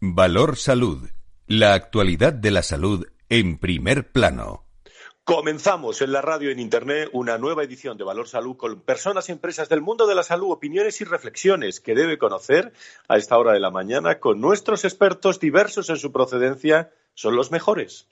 Valor Salud. La actualidad de la salud en primer plano. Comenzamos en la radio y en Internet una nueva edición de Valor Salud con personas y empresas del mundo de la salud, opiniones y reflexiones que debe conocer a esta hora de la mañana con nuestros expertos diversos en su procedencia. Son los mejores.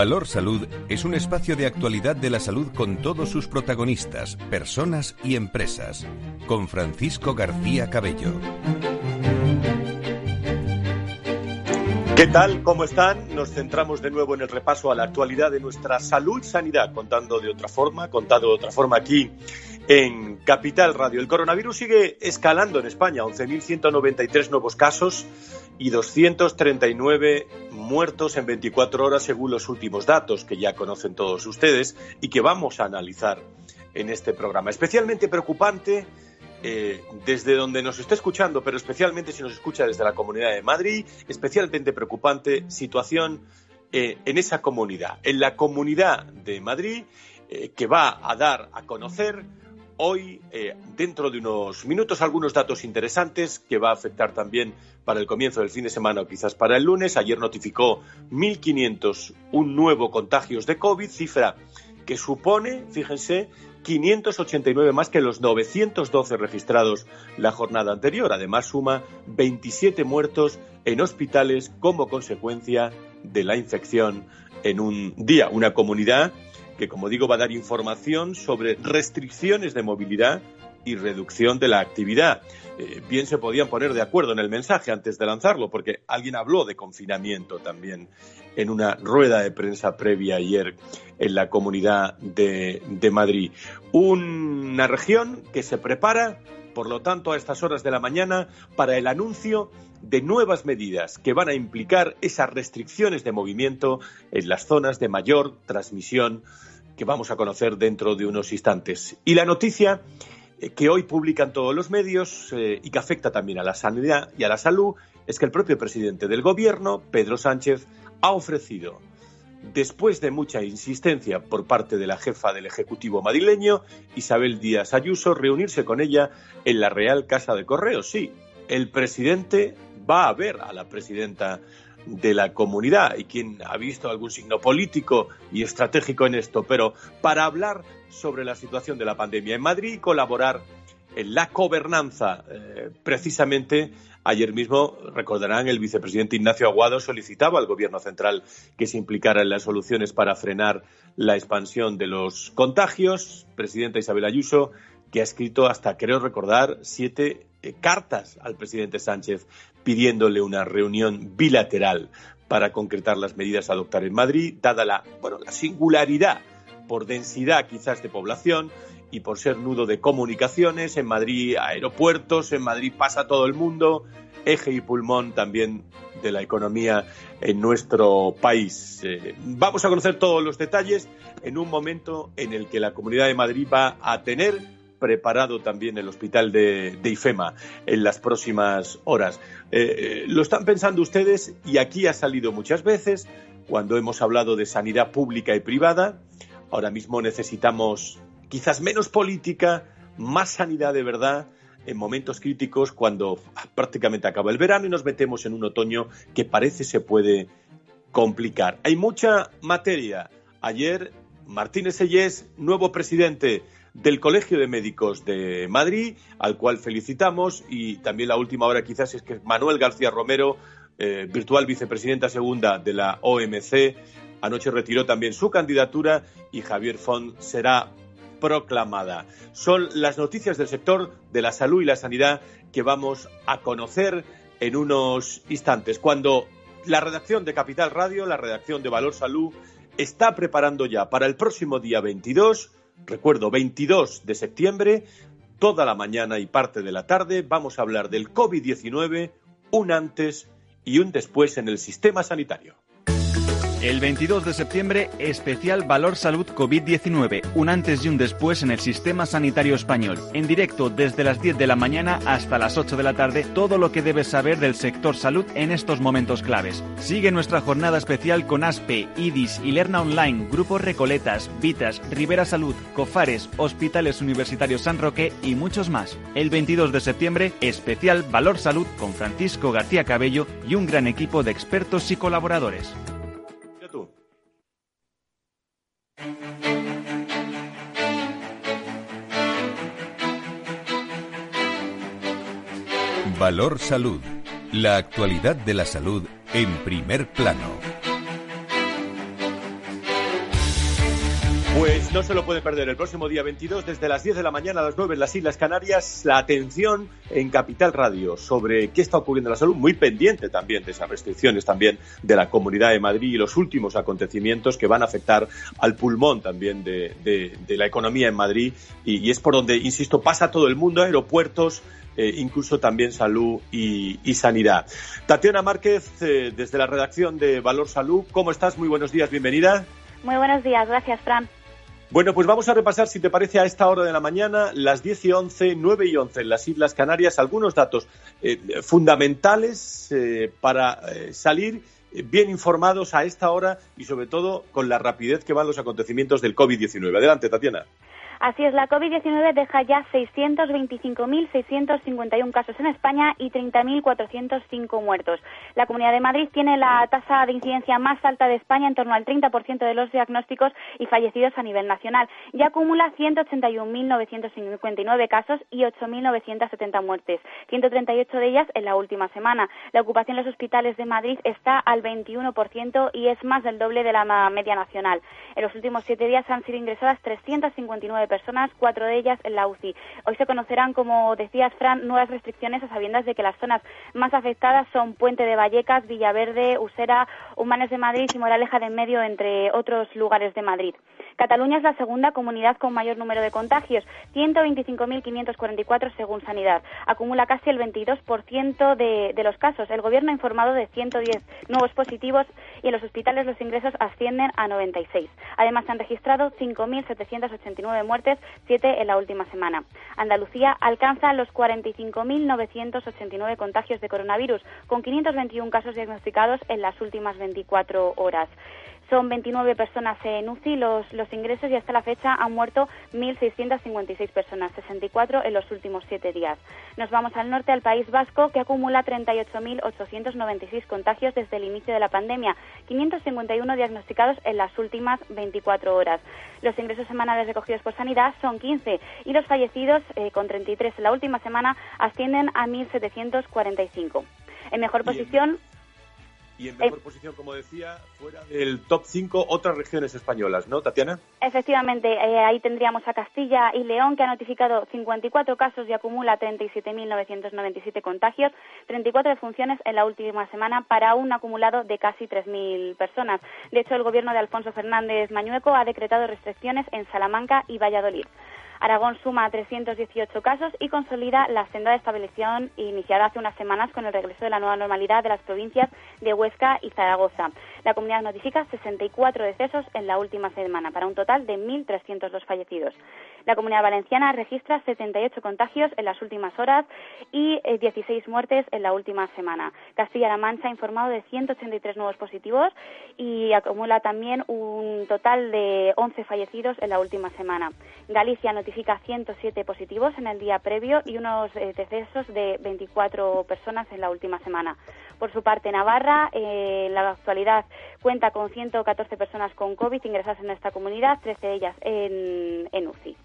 Valor Salud es un espacio de actualidad de la salud con todos sus protagonistas, personas y empresas, con Francisco García Cabello. ¿Qué tal? ¿Cómo están? Nos centramos de nuevo en el repaso a la actualidad de nuestra salud sanidad, contando de otra forma, contado de otra forma aquí en Capital Radio. El coronavirus sigue escalando en España, 11.193 nuevos casos y 239 muertos en 24 horas según los últimos datos que ya conocen todos ustedes y que vamos a analizar en este programa. Especialmente preocupante eh, desde donde nos esté escuchando, pero especialmente si nos escucha desde la Comunidad de Madrid, especialmente preocupante situación eh, en esa comunidad, en la Comunidad de Madrid, eh, que va a dar a conocer hoy, eh, dentro de unos minutos, algunos datos interesantes que va a afectar también para el comienzo del fin de semana o quizás para el lunes. Ayer notificó 1.501 nuevos contagios de COVID, cifra que supone, fíjense, 589 más que los 912 registrados la jornada anterior. Además, suma 27 muertos en hospitales como consecuencia de la infección en un día. Una comunidad que, como digo, va a dar información sobre restricciones de movilidad y reducción de la actividad. Eh, bien se podían poner de acuerdo en el mensaje antes de lanzarlo, porque alguien habló de confinamiento también en una rueda de prensa previa ayer en la comunidad de, de Madrid. Una región que se prepara, por lo tanto, a estas horas de la mañana para el anuncio de nuevas medidas que van a implicar esas restricciones de movimiento en las zonas de mayor transmisión que vamos a conocer dentro de unos instantes. Y la noticia eh, que hoy publican todos los medios eh, y que afecta también a la sanidad y a la salud es que el propio presidente del gobierno, Pedro Sánchez, ha ofrecido, después de mucha insistencia por parte de la jefa del Ejecutivo madrileño, Isabel Díaz Ayuso, reunirse con ella en la Real Casa de Correos. Sí, el presidente va a ver a la presidenta de la comunidad y quien ha visto algún signo político y estratégico en esto, pero para hablar sobre la situación de la pandemia en Madrid y colaborar en la gobernanza, eh, precisamente ayer mismo, recordarán, el vicepresidente Ignacio Aguado solicitaba al Gobierno central que se implicara en las soluciones para frenar la expansión de los contagios. Presidenta Isabel Ayuso, que ha escrito hasta, creo recordar, siete eh, cartas al presidente Sánchez pidiéndole una reunión bilateral para concretar las medidas a adoptar en Madrid, dada la, bueno, la singularidad por densidad quizás de población y por ser nudo de comunicaciones, en Madrid aeropuertos, en Madrid pasa todo el mundo, eje y pulmón también de la economía en nuestro país. Eh, vamos a conocer todos los detalles en un momento en el que la Comunidad de Madrid va a tener preparado también el hospital de, IFEMA en las próximas horas. Eh, eh, lo están pensando ustedes y aquí ha salido muchas veces cuando hemos hablado de sanidad pública y privada. Ahora mismo necesitamos quizás menos política, más sanidad de verdad en momentos críticos cuando prácticamente acaba el verano y nos metemos en un otoño que parece se puede complicar. Hay mucha materia. Ayer Martínez Sellés, nuevo presidente del Colegio de Médicos de Madrid, al cual felicitamos, y también la última hora quizás es que Manuel García Romero, eh, virtual vicepresidenta segunda de la OMC, anoche retiró también su candidatura y Javier Font será proclamada. Son las noticias del sector de la salud y la sanidad que vamos a conocer en unos instantes, cuando la redacción de Capital Radio, la redacción de Valor Salud, está preparando ya para el próximo día 22 recuerdo, 22 de septiembre, toda la mañana y parte de la tarde, vamos a hablar del COVID-19, un antes y un después en el sistema sanitario. El 22 de septiembre, especial Valor Salud COVID-19, un antes y un después en el sistema sanitario español. En directo desde las 10 de la mañana hasta las 8 de la tarde, todo lo que debes saber del sector salud en estos momentos claves. Sigue nuestra jornada especial con ASPE, IDIS y Lerna Online, Grupos Recoletas, Vitas, Rivera Salud, Cofares, Hospitales Universitarios San Roque y muchos más. El 22 de septiembre, especial Valor Salud con Francisco García Cabello y un gran equipo de expertos y colaboradores. Valor Salud. La actualidad de la salud en primer plano. Pues no se lo puede perder el próximo día 22 desde las 10 de la mañana a las 9 en las Islas Canarias la atención en Capital Radio sobre qué está ocurriendo en la salud, muy pendiente también de esas restricciones también de la Comunidad de Madrid y los últimos acontecimientos que van a afectar al pulmón también de, la economía en Madrid y, es por donde, insisto, pasa todo el mundo, aeropuertos, eh, incluso también salud y, sanidad. Tatiana Márquez, eh, desde la redacción de Valor Salud, ¿cómo estás? Muy buenos días, bienvenida. Muy buenos días, gracias, Fran. Bueno, pues vamos a repasar, si te parece, a esta hora de la mañana, las 10 y 11, 9 y 11 en las Islas Canarias, algunos datos eh, fundamentales eh, para eh, salir bien informados a esta hora y, sobre todo, con la rapidez que van los acontecimientos del COVID-19. Adelante, Tatiana. Así es, la COVID-19 deja ya 625.651 casos en España y 30.405 muertos. La Comunidad de Madrid tiene la tasa de incidencia más alta de España, en torno al 30% de los diagnósticos y fallecidos a nivel nacional. Ya acumula 181.959 casos y 8.970 muertes, 138 de ellas en la última semana. La ocupación en los hospitales de Madrid está al 21% y es más del doble de la media nacional. En los últimos siete días han sido ingresadas 359 personas, cuatro de ellas en la UCI. Hoy se conocerán, como decías, Fran, nuevas restricciones a sabiendas de que las zonas más afectadas son Puente de Vallecas, Villaverde, Usera, Humanes de Madrid y Moraleja de Medio, entre otros lugares de Madrid. Cataluña es la segunda comunidad con mayor número de contagios, 125.544 según Sanidad. Acumula casi el 22% de, los casos. El Gobierno ha informado de 110 nuevos positivos y en los hospitales los ingresos ascienden a 96. Además, se han registrado 5.789 muertes, 7 en la última semana. Andalucía alcanza los 45.989 contagios de coronavirus, con 521 casos diagnosticados en las últimas 24 horas. Son 29 personas en UCI los, los ingresos y hasta la fecha han muerto 1.656 personas, 64 en los últimos siete días. Nos vamos al norte, al País Vasco, que acumula 38.896 contagios desde el inicio de la pandemia, 551 diagnosticados en las últimas 24 horas. Los ingresos semanales recogidos por Sanidad son 15 y los fallecidos, eh, con 33 en la última semana, ascienden a 1.745. En mejor posición, y en mejor posición, como decía, fuera del top 5 otras regiones españolas, ¿no, Tatiana? Efectivamente, eh, ahí tendríamos a Castilla y León, que ha notificado 54 casos y acumula 37.997 contagios, 34 defunciones en la última semana para un acumulado de casi 3.000 personas. De hecho, el gobierno de Alfonso Fernández Mañueco ha decretado restricciones en Salamanca y Valladolid. Aragón suma 318 casos y consolida la senda de estabilización iniciada hace unas semanas con el regreso de la nueva normalidad de las provincias de Huesca y Zaragoza. La comunidad notifica 64 decesos en la última semana, para un total de 1.302 fallecidos. La comunidad valenciana registra 78 contagios en las últimas horas y 16 eh, muertes en la última semana. Castilla-La Mancha ha informado de 183 nuevos positivos y acumula también un total de 11 fallecidos en la última semana. Galicia notifica notifica 107 positivos en el día previo y unos eh, decesos de 24 personas en la última semana. Por su parte, Navarra, eh, en la actualidad, cuenta con 114 personas con COVID ingresadas en esta comunidad, 13 de ellas en, en UCI.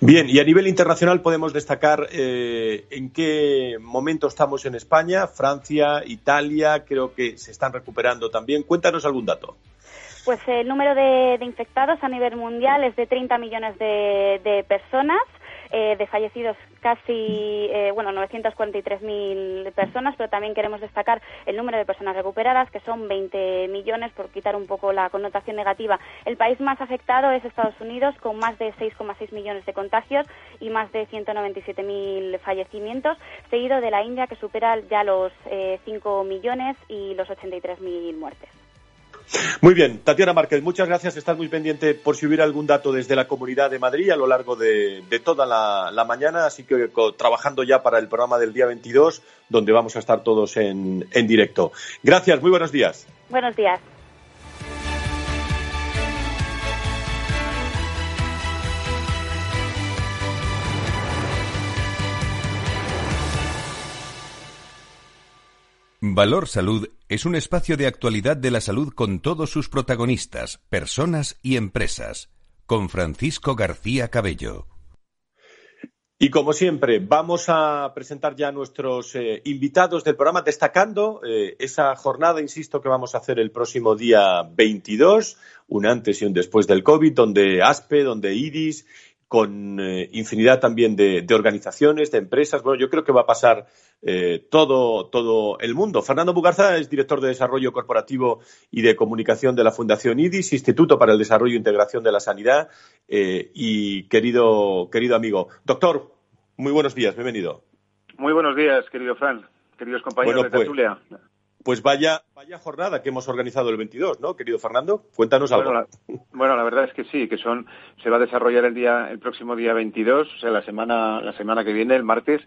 Bien, y a nivel internacional podemos destacar eh, en qué momento estamos en España, Francia, Italia, creo que se están recuperando también. Cuéntanos algún dato. Pues el número de, infectados a nivel mundial es de 30 millones de, personas. Eh, de fallecidos casi, eh, bueno, 943.000 personas, pero también queremos destacar el número de personas recuperadas, que son 20 millones, por quitar un poco la connotación negativa. El país más afectado es Estados Unidos, con más de 6,6 millones de contagios y más de 197.000 fallecimientos, seguido de la India, que supera ya los 5 eh, millones y los 83.000 muertes. Muy bien, Tatiana Márquez, muchas gracias. Estás muy pendiente por si hubiera algún dato desde la Comunidad de Madrid a lo largo de, toda la, mañana, así que trabajando ya para el programa del día 22, donde vamos a estar todos en, en directo. Gracias, muy buenos días. Buenos días. Valor Salud es un espacio de actualidad de la salud con todos sus protagonistas, personas y empresas, con Francisco García Cabello. Y como siempre, vamos a presentar ya a nuestros eh, invitados del programa, destacando eh, esa jornada, insisto, que vamos a hacer el próximo día 22, un antes y un después del COVID, donde ASPE, donde IRIS con eh, infinidad también de, organizaciones, de empresas. Bueno, yo creo que va a pasar eh, todo, todo el mundo. Fernando Bugarza es director de Desarrollo Corporativo y de Comunicación de la Fundación IDIS, Instituto para el Desarrollo e Integración de la Sanidad. Eh, y querido, querido amigo, doctor, muy buenos días, bienvenido. Muy buenos días, querido Fran, queridos compañeros de pues, tertulia. Pues vaya, vaya jornada que hemos organizado el 22, ¿no, querido Fernando? Cuéntanos algo. Bueno la, verdad es que sí, que son se va a desarrollar el día el próximo día 22, o sea, la semana la semana que viene, el martes,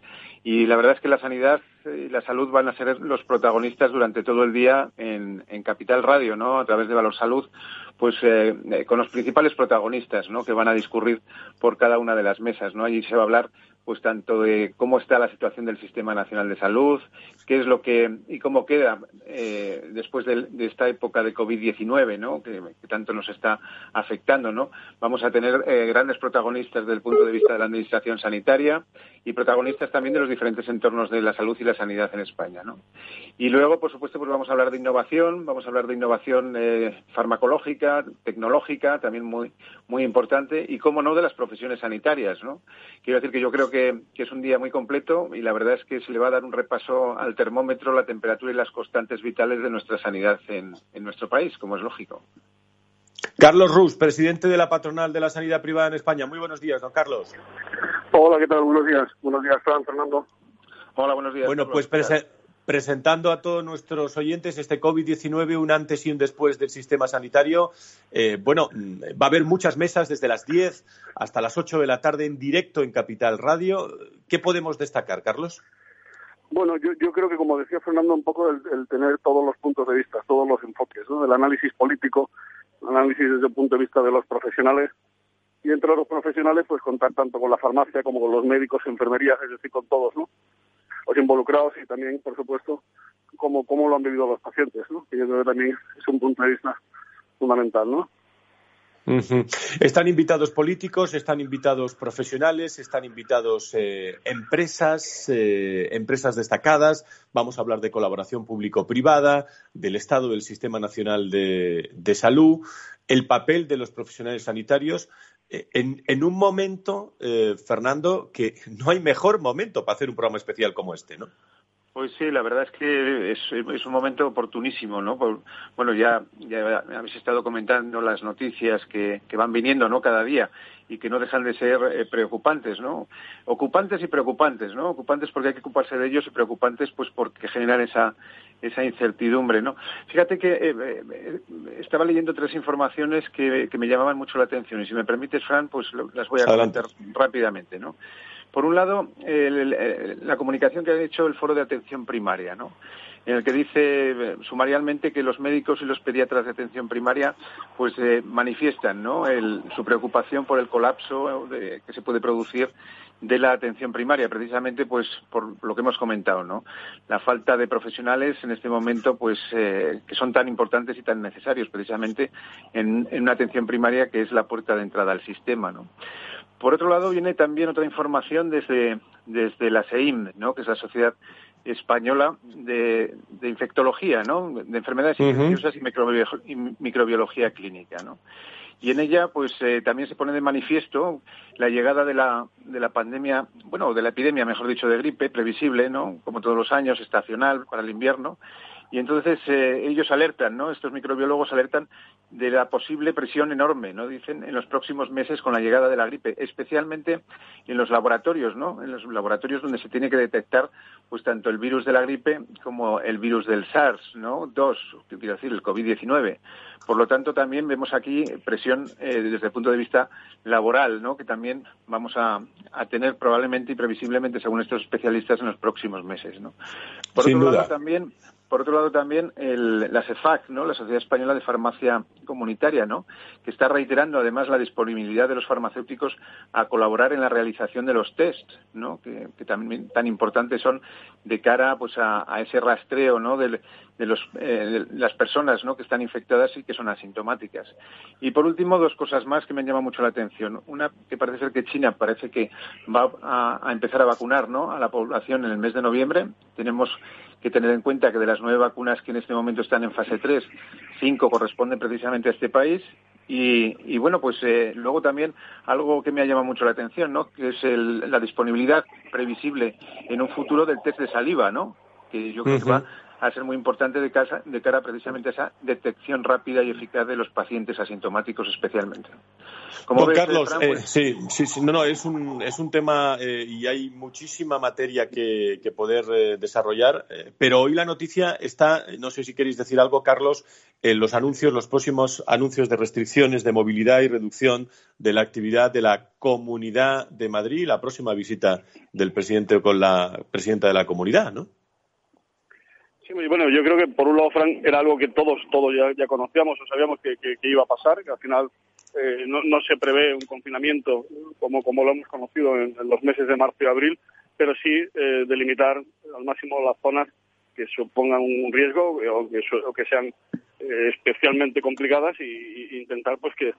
y la verdad es que la sanidad y la salud van a ser los protagonistas durante todo el día en, en Capital Radio, ¿no? A través de Valor Salud, pues eh, eh, con los principales protagonistas, ¿no? Que van a discurrir por cada una de las mesas, ¿no? Allí se va a hablar pues tanto de cómo está la situación del Sistema Nacional de Salud, qué es lo que y cómo queda eh, después de, esta época de COVID-19, ¿no? Que, tanto nos está afectando, ¿no? Vamos a tener eh, grandes protagonistas desde el punto de vista de la administración sanitaria y protagonistas también de los diferentes entornos de la salud y la sanidad en España, ¿no? Y luego, por supuesto, pues vamos a hablar de innovación, vamos a hablar de innovación eh, farmacológica, tecnológica, también muy muy importante y cómo no de las profesiones sanitarias, ¿no? Quiero decir que yo creo que que, es un día muy completo y la verdad es que se le va a dar un repaso al termómetro, la temperatura y las constantes vitales de nuestra sanidad en, nuestro país, como es lógico. Carlos Rus, presidente de la patronal de la sanidad privada en España. Muy buenos días, don Carlos. Hola, ¿qué tal? Buenos días. Buenos días, Fernando. Hola, buenos días. Bueno, pues presentando a todos nuestros oyentes este COVID-19, un antes y un después del sistema sanitario. Eh, bueno, va a haber muchas mesas desde las 10 hasta las 8 de la tarde en directo en Capital Radio. ¿Qué podemos destacar, Carlos? Bueno, yo, creo que, como decía Fernando, un poco el, tener todos los puntos de vista, todos los enfoques, ¿no? el análisis político, el análisis desde el punto de vista de los profesionales y entre los profesionales, pues contar tanto con la farmacia como con los médicos, enfermerías, es decir, con todos, ¿no? Los involucrados y también, por supuesto, cómo, cómo lo han vivido los pacientes, ¿no? que yo creo que también es un punto de vista fundamental, ¿no? Están invitados políticos, están invitados profesionales, están invitados eh, empresas, eh, empresas destacadas. Vamos a hablar de colaboración público-privada, del Estado del Sistema Nacional de, de Salud, el papel de los profesionales sanitarios. Eh, en, un momento, eh, Fernando, que no hay mejor momento para hacer un programa especial como este, ¿no? Pues sí, la verdad es que es, un momento oportunísimo, ¿no? bueno, ya, ya habéis estado comentando las noticias que, que van viniendo, ¿no? Cada día y que no dejan de ser eh, preocupantes, ¿no? Ocupantes y preocupantes, ¿no? Ocupantes porque hay que ocuparse de ellos y preocupantes pues porque generan esa esa incertidumbre, ¿no? Fíjate que eh, eh, estaba leyendo tres informaciones que, que, me llamaban mucho la atención y si me permites, Fran, pues las voy a comentar rápidamente, ¿no? Por un lado, la comunicación que ha hecho el Foro de Atención Primaria, ¿no? En el que dice eh, sumarialmente que los médicos y los pediatras de atención primaria pues eh, manifiestan ¿no? su preocupación por el colapso que se puede producir de la atención primaria, precisamente pues por lo que hemos comentado, ¿no? La falta de profesionales en este momento, pues eh, que son tan importantes y tan necesarios, precisamente en, en, una atención primaria que es la puerta de entrada al sistema, ¿no? Por otro lado, viene también otra información desde, desde la SEIM, ¿no? que es la Sociedad Española de, Infectología, ¿no? de enfermedades infecciosas y, microbiología clínica. ¿no? Y en ella, pues eh, también se pone de manifiesto la llegada de la, de la pandemia, bueno, de la epidemia, mejor dicho, de gripe, previsible, ¿no? Como todos los años, estacional para el invierno, Y entonces eh, ellos alertan, ¿no? Estos microbiólogos alertan de la posible presión enorme, ¿no? Dicen en los próximos meses con la llegada de la gripe, especialmente en los laboratorios, ¿no? En los laboratorios donde se tiene que detectar pues tanto el virus de la gripe como el virus del SARS, ¿no? Dos, quiero decir, el COVID-19. Por lo tanto, también vemos aquí presión eh, desde el punto de vista laboral, ¿no? Que también vamos a, tener probablemente y previsiblemente, según estos especialistas, en los próximos meses, ¿no? Por otro lado, también por otro lado, también la CEFAC, ¿no? la Sociedad Española de Farmacia Comunitaria, ¿no? que está reiterando además la disponibilidad de los farmacéuticos a colaborar en la realización de los test, ¿no? que, también tan importantes son de cara pues, a, ese rastreo ¿no? De, los, eh, las personas ¿no? que están infectadas y que son asintomáticas. Y por último, dos cosas más que me llaman mucho la atención. Una, que parece ser que China parece que va a, a empezar a vacunar ¿no? a la población en el mes de noviembre. Tenemos que tener en cuenta que de las nueve vacunas que en este momento están en fase 3, cinco corresponden precisamente a este país. Y, bueno, pues eh, luego también algo que me ha llamado mucho la atención, ¿no? Que es la disponibilidad previsible en un futuro del test de saliva, ¿no? Que yo creo que va a ser muy importante de, casa, de cara precisamente a esa detección rápida y eficaz de los pacientes asintomáticos especialmente. Como Carlos, eh, pues sí, sí, sí, no, no, es un, es un tema eh, y hay muchísima materia que, poder eh, desarrollar, pero hoy la noticia está, no sé si queréis decir algo, Carlos, en los anuncios, los próximos anuncios de restricciones de movilidad y reducción de la actividad de la Comunidad de Madrid, la próxima visita del presidente con la presidenta de la comunidad, ¿no? Sí, bueno, yo creo que por un lado, Frank, era algo que todos todos ya, conocíamos o sabíamos que, iba a pasar, que al final eh, no, se prevé un confinamiento como, como lo hemos conocido en, los meses de marzo y abril, pero sí eh, delimitar al máximo las zonas que supongan un riesgo eh, o que, que sean especialmente complicadas y, intentar pues que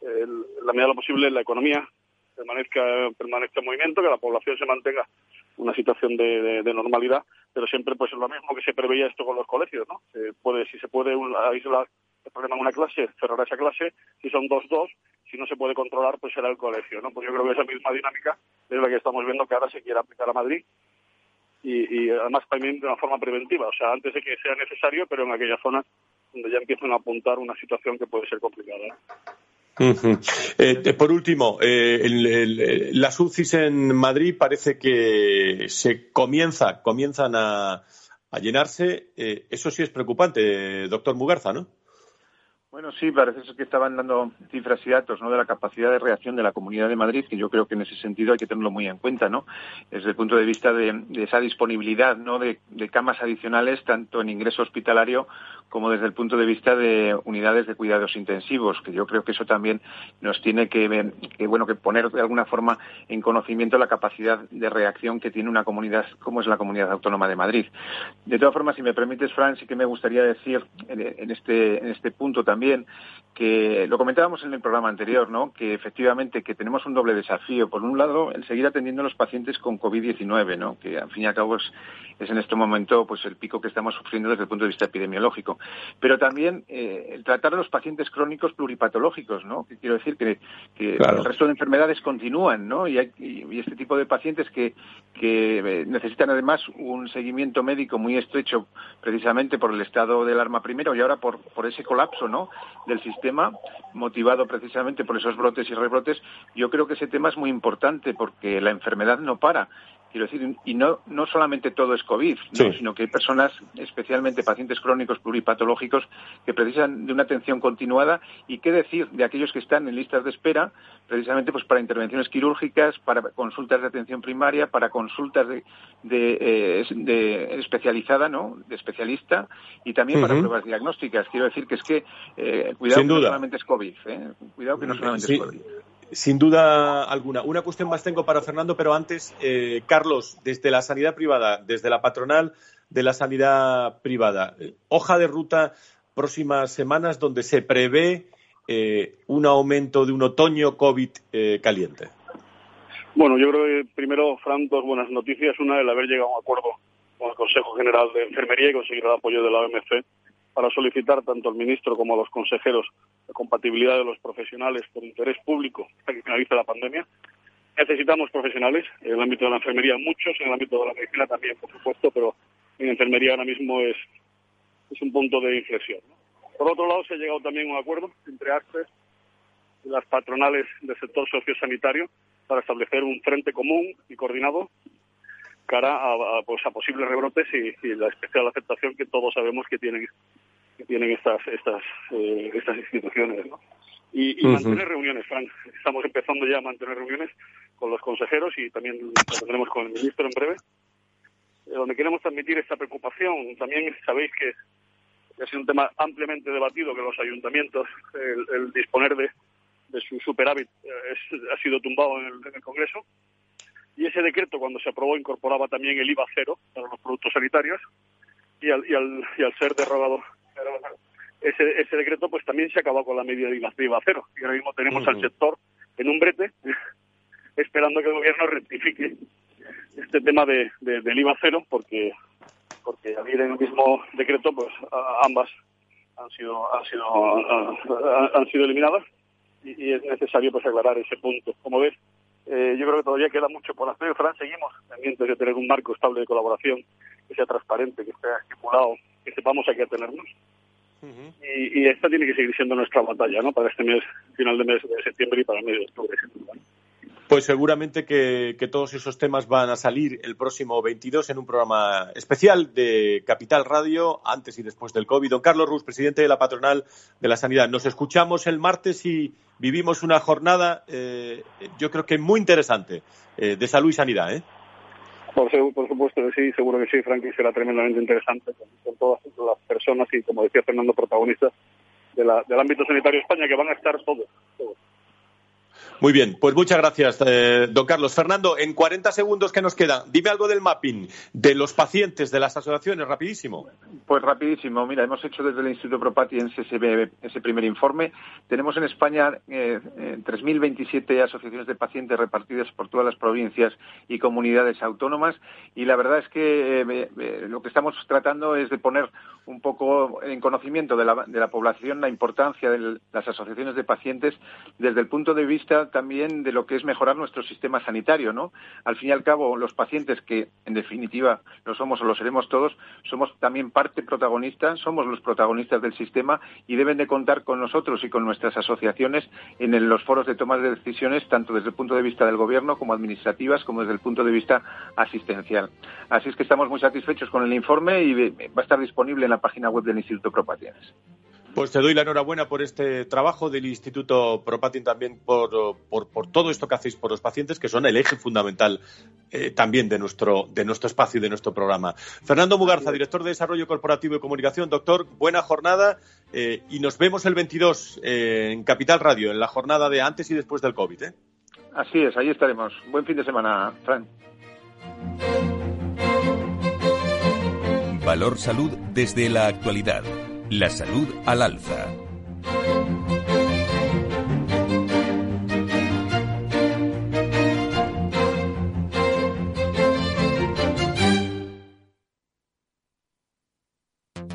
la medida de lo posible la economía permanezca, permanezca en movimiento, que la población se mantenga una situación de, normalidad, pero siempre pues es lo mismo que se preveía esto con los colegios, ¿no? Se puede, si se puede aislar el problema en una clase, cerrar esa clase, si son dos, dos, si no se puede controlar, pues será el colegio, ¿no? Pues yo creo que esa misma dinámica es la que estamos viendo que ahora se quiere aplicar a Madrid y, además también de una forma preventiva, o sea, antes de que sea necesario, pero en aquellas zonas donde ya empiezan a apuntar una situación que puede ser complicada. ¿Eh? Eh, por último, eh, las UCIs en Madrid parece que se comienza, comienzan a, llenarse. Eh, eso sí es preocupante, doctor Mugarza, ¿no? Bueno, sí, parece que estaban dando cifras y datos ¿no? de la capacidad de reacción de la Comunidad de Madrid, que yo creo que en ese sentido hay que tenerlo muy en cuenta, ¿no? Desde el punto de vista de, esa disponibilidad ¿no? de, camas adicionales, tanto en ingreso hospitalario como desde el punto de vista de unidades de cuidados intensivos, que yo creo que eso también nos tiene que, bueno, que poner de alguna forma en conocimiento la capacidad de reacción que tiene una comunidad como es la Comunidad Autónoma de Madrid. De todas formas, si me permites, Fran, sí que me gustaría decir en este, en este punto también que lo comentábamos en el programa anterior, ¿no? Que efectivamente que tenemos un doble desafío. Por un lado, el seguir atendiendo a los pacientes con COVID-19, ¿no? Que al fin y al cabo es, en este momento pues el pico que estamos sufriendo desde el punto de vista epidemiológico. Pero también eh, el tratar a los pacientes crónicos pluripatológicos, ¿no? Que quiero decir que, el resto de enfermedades continúan, ¿no? Y, este tipo de pacientes que, que eh, necesitan además un seguimiento médico muy estrecho precisamente por el estado del arma primero y ahora por, por ese colapso, ¿no? Del sistema motivado precisamente por esos brotes y rebrotes, yo creo que ese tema es muy importante porque la enfermedad no para. Quiero decir, y no, no solamente todo es COVID, sino que hay personas, especialmente pacientes crónicos pluripatológicos, que precisan de una atención continuada. ¿Y qué decir de aquellos que están en listas de espera, precisamente pues para intervenciones quirúrgicas, para consultas de atención primaria, para consultas de, de, eh, especializada, ¿no? De especialista, y también para pruebas diagnósticas. Quiero decir que es que, eh, cuidado que no solamente es COVID, ¿eh? Cuidado que no solamente es COVID. Sin duda alguna. Una cuestión más tengo para Fernando, pero antes, eh, Carlos, desde la sanidad privada, desde la patronal de la sanidad privada, eh, hoja de ruta próximas semanas donde se prevé eh, un aumento de un otoño COVID caliente. Bueno, yo creo que primero, Fran, dos buenas noticias. Una, el haber llegado a un acuerdo con el Consejo General de Enfermería y conseguir el apoyo de la OMC para solicitar tanto al ministro como a los consejeros la compatibilidad de los profesionales por interés público hasta que finalice la pandemia. Necesitamos profesionales en el ámbito de la enfermería, muchos, en el ámbito de la medicina también, por supuesto, pero en enfermería ahora mismo es es un punto de inflexión. Por otro lado, se ha llegado también a un acuerdo entre ACPES y las patronales del sector sociosanitario para establecer un frente común y coordinado cara a, pues, a posibles rebrotes y, la especial aceptación que todos sabemos que tienen que tienen estas estas eh, estas instituciones y, mantener reuniones Frank. Estamos empezando ya a mantener reuniones con los consejeros y también lo tendremos con el ministro en breve. Eh, donde queremos transmitir esta preocupación. También sabéis que ha sido un tema ampliamente debatido que los ayuntamientos el, disponer de, de su superávit eh, ha sido tumbado en el Congreso y ese decreto cuando se aprobó incorporaba también el IVA cero para los productos sanitarios y al, y al, y al ser derogado. Ese, ese decreto pues también se acabó con la medida de IVA, cero. Y ahora mismo tenemos al sector en un brete esperando que el gobierno rectifique este tema de, del IVA cero porque porque al ir en el mismo decreto pues ambas han sido han sido han sido eliminadas. Y, y es necesario pues aclarar ese punto. Como ves eh, que todavía queda mucho por hacer. Fran, seguimos pendientes de tener un marco estable de colaboración que sea transparente, que esté estipulado, que sepamos a qué atenernos. y, esta tiene que seguir siendo nuestra batalla, ¿no? Para este mes, final de mes de septiembre y para el mes de octubre. Pues seguramente que, todos esos temas van a salir el próximo 22 en un programa especial de Capital Radio, antes y después del COVID. Don Carlos Rus, presidente de la patronal de la sanidad. Nos escuchamos el martes y vivimos una jornada, eh, yo creo que muy interesante, eh, de salud y sanidad. ¿eh? Por, supuesto que sí, seguro que sí, Frankie, será tremendamente interesante con, todas las personas y, como decía Fernando, protagonistas del ámbito sanitario de España, que van a estar todos. todos. Muy bien, pues muchas gracias, eh, don Carlos. Fernando, en 40 segundos que nos queda, dime algo del mapping de los pacientes de las asociaciones, rapidísimo. Pues rapidísimo, mira, hemos hecho desde el Instituto Propatiens ese, ese primer informe. Tenemos en España eh, 3.027 eh, asociaciones de pacientes repartidas por todas las provincias y comunidades autónomas y la verdad es que eh, lo que estamos tratando es de poner un poco en conocimiento de la población la importancia de las asociaciones de pacientes desde el punto de vista también de lo que es mejorar nuestro sistema sanitario, ¿no? Al fin y al cabo, los pacientes que, en definitiva, lo somos o lo seremos todos, somos también parte protagonista, somos los protagonistas del sistema y deben de contar con nosotros y con nuestras asociaciones en los foros de toma de decisiones, tanto desde el punto de vista del gobierno como administrativas, como desde el punto de vista asistencial. Así es que estamos muy satisfechos con el informe y va a estar disponible en la página web del Instituto Propatienes. Pues te doy la enhorabuena por este trabajo del Instituto Propatin también por, todo esto que hacéis por los pacientes, que son el eje fundamental eh, también de nuestro, de nuestro espacio y de nuestro programa. Fernando Mugarza, director de Desarrollo Corporativo y Comunicación. Doctor, buena jornada eh, y nos vemos el 22 eh, en Capital Radio, en la jornada de antes y después del COVID. Así es, ahí estaremos. Buen fin de semana, Fran. Valor Salud desde la actualidad la salud al alza.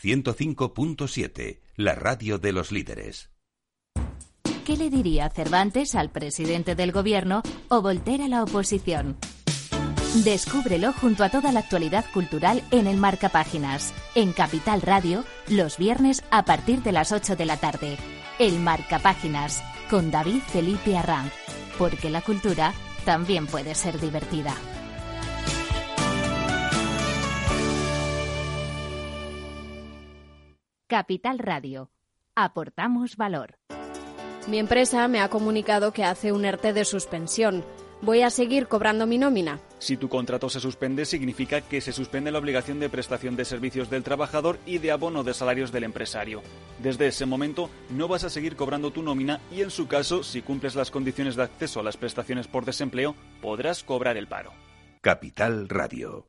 105.7, la radio de los líderes. ¿Qué le diría Cervantes al presidente del gobierno o Voltaire a la oposición? Descúbrelo junto a toda la actualidad cultural en el Marca Páginas, en Capital Radio, los viernes a partir de las 8 de la tarde. El Marca Páginas, con David Felipe Arranz, porque la cultura también puede ser divertida. Capital Radio. Aportamos valor. Mi empresa me ha comunicado que hace un ERTE de suspensión. ¿Voy a seguir cobrando mi nómina? Si tu contrato se suspende, significa que se suspende la obligación de prestación de servicios del trabajador y de abono de salarios del empresario. Desde ese momento no vas a seguir cobrando tu nómina y en su caso, si cumples las condiciones de acceso a las prestaciones por desempleo, podrás cobrar el paro. Capital Radio.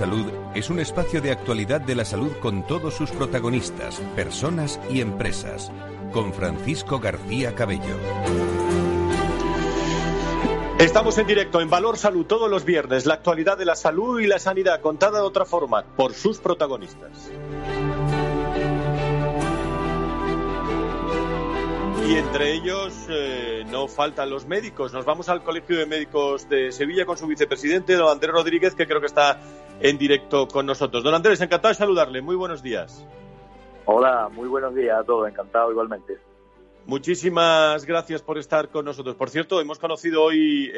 Salud es un espacio de actualidad de la salud con todos sus protagonistas, personas y empresas, con Francisco García Cabello. Estamos en directo en Valor Salud todos los viernes, la actualidad de la salud y la sanidad contada de otra forma por sus protagonistas. Y entre ellos eh, no faltan los médicos. Nos vamos al Colegio de Médicos de Sevilla con su vicepresidente, don Andrés Rodríguez, que creo que está en directo con nosotros. Don Andrés, encantado de saludarle. Muy buenos días. Hola, muy buenos días a todos. Encantado igualmente. Muchísimas gracias por estar con nosotros. Por cierto, hemos conocido hoy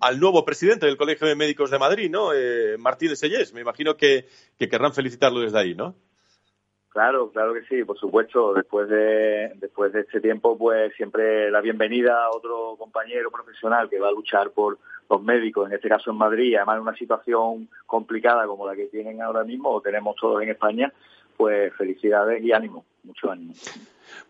al nuevo presidente del Colegio de Médicos de Madrid, ¿no? Eh, Martín de Sellés. Me imagino que, que querrán felicitarlo desde ahí, ¿no? Claro, claro que sí, por supuesto. Después de, después de este tiempo, pues siempre la bienvenida a otro compañero profesional que va a luchar por los médicos, en este caso en Madrid, además en una situación complicada como la que tienen ahora mismo, o tenemos todos en España, pues felicidades y ánimo, mucho ánimo.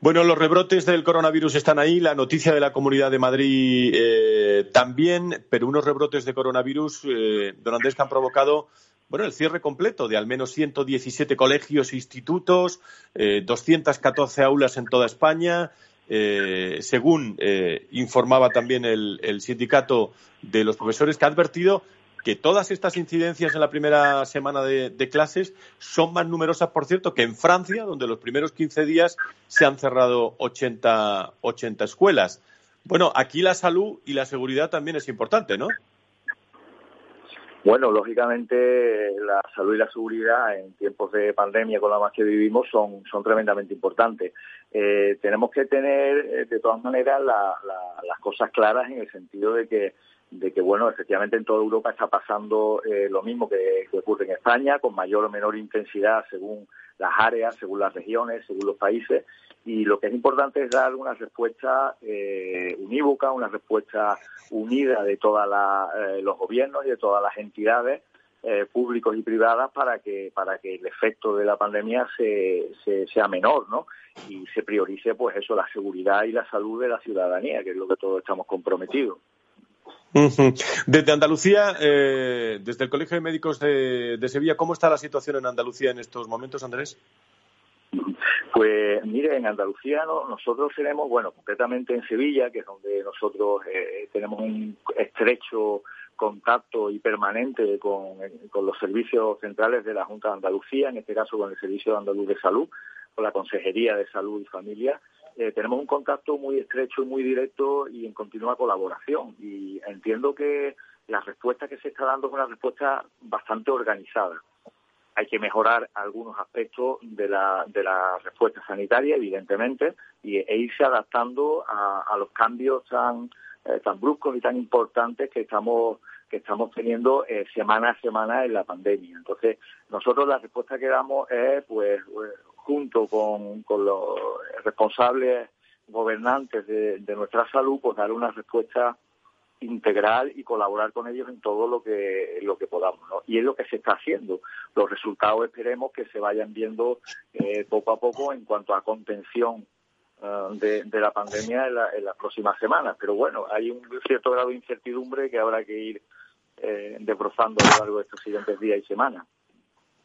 Bueno, los rebrotes del coronavirus están ahí, la noticia de la Comunidad de Madrid eh, también, pero unos rebrotes de coronavirus, eh, que han provocado bueno, el cierre completo de al menos 117 colegios e institutos, eh, 214 aulas en toda España. Eh, según eh, informaba también el, sindicato de los profesores, que ha advertido que todas estas incidencias en la primera semana de, clases son más numerosas, por cierto, que en Francia, donde los primeros 15 días se han cerrado 80, 80 escuelas. Bueno, aquí la salud y la seguridad también es importante, ¿no? Bueno, lógicamente la salud y la seguridad en tiempos de pandemia con la más que vivimos son, son tremendamente importantes. Eh, tenemos que tener eh, de todas maneras las cosas claras en el sentido de que de que bueno efectivamente en toda Europa está pasando eh, lo mismo que, ocurre en España con mayor o menor intensidad según las áreas según las regiones según los países y lo que es importante es dar una respuesta eh, unívoca, una respuesta unida de todos eh, los gobiernos y de todas las entidades eh, públicos y privadas para que para que el efecto de la pandemia se, sea menor, ¿no? Y se priorice, pues eso, la seguridad y la salud de la ciudadanía, que es lo que todos estamos comprometidos. Desde Andalucía, desde el Colegio de Médicos de Sevilla, ¿cómo está la situación en Andalucía en estos momentos, Andrés? Pues mire, en Andalucía nosotros tenemos, bueno, concretamente en Sevilla, que es donde nosotros eh, tenemos un estrecho contacto y permanente con, los servicios centrales de la Junta de Andalucía, en este caso con el Servicio de Andaluz de Salud, con la Consejería de Salud y Familia, eh, tenemos un contacto muy estrecho y muy directo y en continua colaboración. Y entiendo que la respuesta que se está dando es una respuesta bastante organizada. Hay que mejorar algunos aspectos de la, de la respuesta sanitaria, evidentemente, y, e irse adaptando a, los cambios tan, eh, tan bruscos y tan importantes que estamos que estamos teniendo eh, semana a semana en la pandemia. Entonces, nosotros la respuesta que damos es, pues, junto con, con los responsables gobernantes de, de nuestra salud, pues dar una respuesta integral y colaborar con ellos en todo lo que lo que podamos y es lo que se está haciendo. Los resultados esperemos que se vayan viendo eh, poco a poco en cuanto a contención eh, de, la pandemia en, las próximas semanas. Pero bueno hay un cierto grado de incertidumbre que habrá que ir eh, desbrozando a lo largo de estos siguientes días y semanas